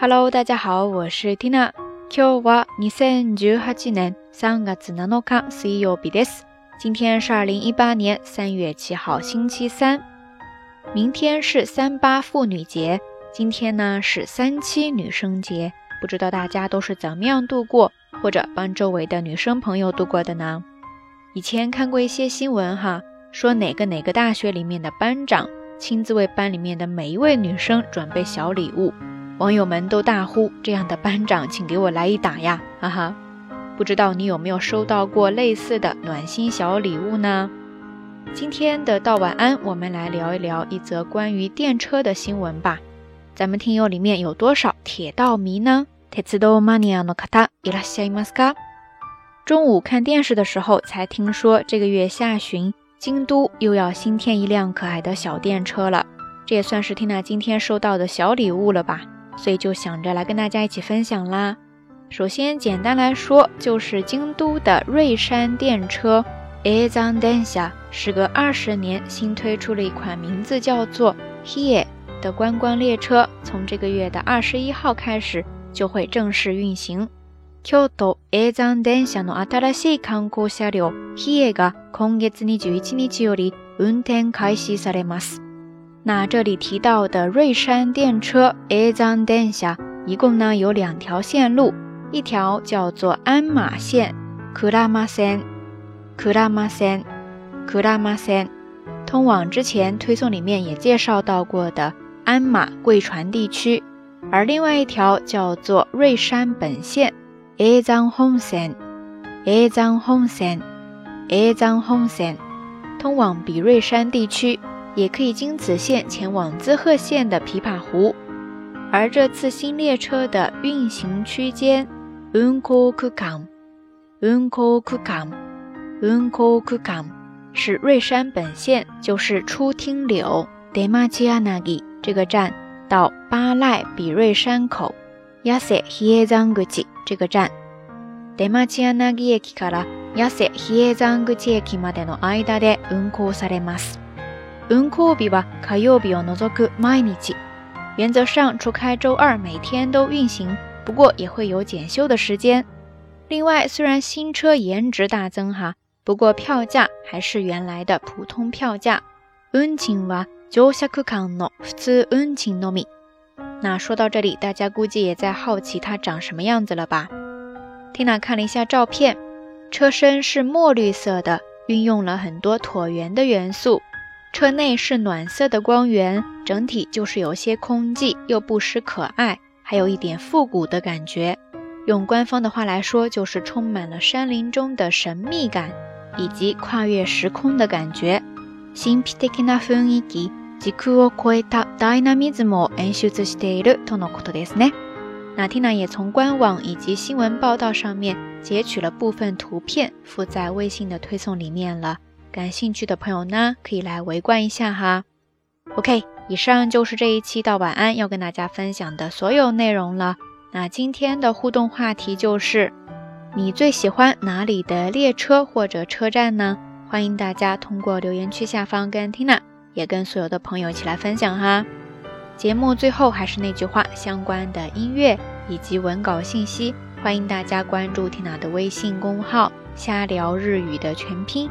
Hello，大家好，我是 Tina。今日は2018年3月7日水曜日です。今天是二零一八年三月七号星期三。明天是三八妇女节，今天呢是三七女生节。不知道大家都是怎么样度过，或者帮周围的女生朋友度过的呢？以前看过一些新闻哈，说哪个哪个大学里面的班长亲自为班里面的每一位女生准备小礼物。网友们都大呼：“这样的班长，请给我来一打呀！”哈哈，不知道你有没有收到过类似的暖心小礼物呢？今天的道晚安，我们来聊一聊一则关于电车的新闻吧。咱们听友里面有多少铁道迷呢？中午看电视的时候才听说，这个月下旬京都又要新添一辆可爱的小电车了，这也算是听娜今天收到的小礼物了吧？所以就想着来跟大家一起分享啦。首先，简单来说，就是京都的瑞山电车 A ZAN 电车，时隔二十年新推出了一款名字叫做 h e r e 的观光列车，从这个月的二十一号开始就会正式运行。Kyoto A ZAN 电车の新しい観光車両 h e r e が今月21日より運転開始されます。那这里提到的瑞山电车 a z a n d e n 线）一共呢有两条线路，一条叫做鞍马线 （Kurama n k u r a m a n k u r a m a n 通往之前推送里面也介绍到过的鞍马贵船地区；而另外一条叫做瑞山本线 e z o n s e n a a n h o n s e n a a n h o n s e n 通往比瑞山地区。也可以经此线前往滋贺县的琵琶湖。而这次新列车的运行区间，是瑞山本线，就是出听柳、demachi anagi 这个站到八濑比瑞山口、鸭涩、飞 i 这个站，德马吉亚纳吉駅から鸭涩 i d a de u n k 間 s 運行さ m a s 運行吧，開右邊的那座橋。管理機，原則上除开周二，每天都運行，不過也會有检修的時間。另外，雖然新車顏值大增哈，不過票價還是原來的普通票價。運行は乗車去間の普通運行のみ。那說到這裡，大家估計也在好奇它長什麼樣子了吧？t i n a 看了一下照片，車身是墨綠色的，運用了很多橢圓的元素。车内是暖色的光源，整体就是有些空寂，又不失可爱，还有一点复古的感觉。用官方的话来说，就是充满了山林中的神秘感，以及跨越时空的感觉。新 Pitekina 预音以及 Gikuo Koi Ta Dynamizmo Enshouzate 的とのことですね。娜缇娜也从官网以及新闻报道上面截取了部分图片，附在微信的推送里面了。感兴趣的朋友呢，可以来围观一下哈。OK，以上就是这一期到晚安要跟大家分享的所有内容了。那今天的互动话题就是，你最喜欢哪里的列车或者车站呢？欢迎大家通过留言区下方跟 Tina 也跟所有的朋友一起来分享哈。节目最后还是那句话，相关的音乐以及文稿信息，欢迎大家关注 Tina 的微信公号“瞎聊日语”的全拼。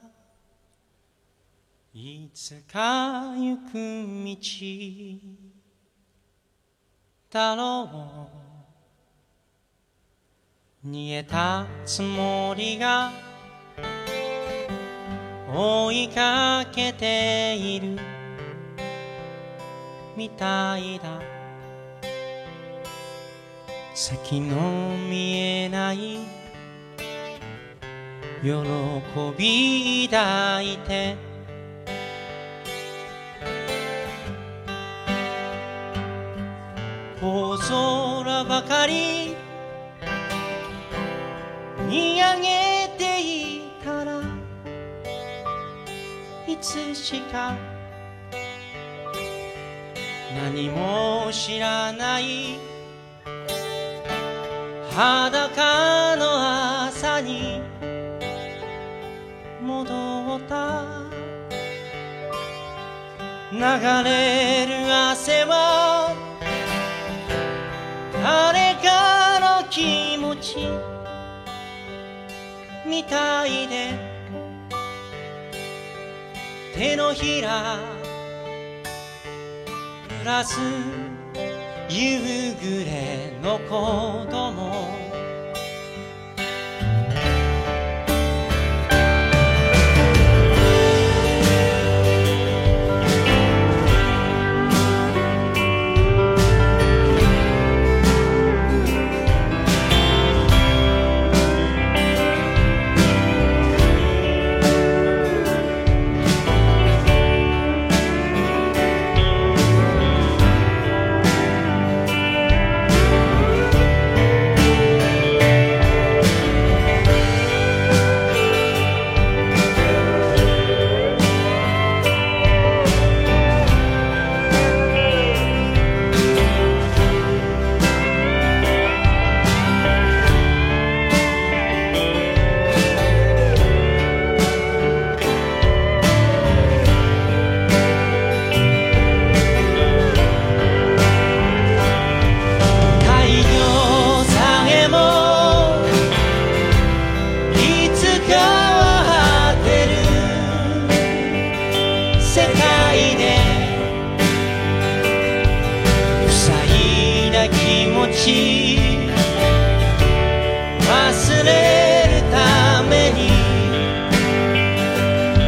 いつか行く道だろう逃げたつもりが追いかけているみたいだ先の見えない喜び抱いて光見上げていたらいつしか何も知らない裸の朝に戻った流れる汗はちもちみたいで手のひらプラス夕暮れの子供し忘れるために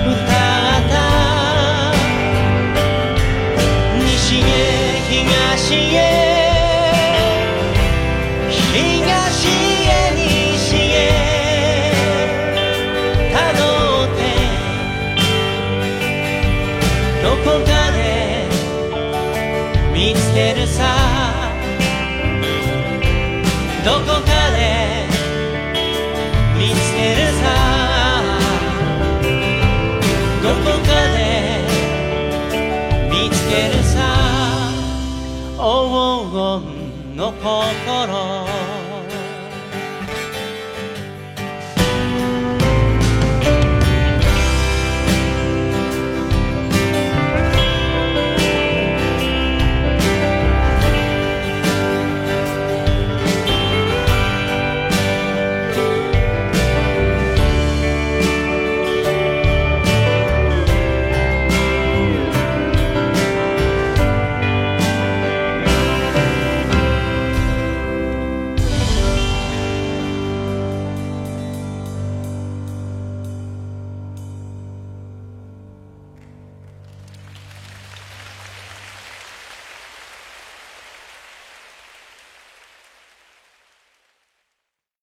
歌った西へ東へどこかで見つけるさどこかで見つけるさどこかで見つけるさ黄金の心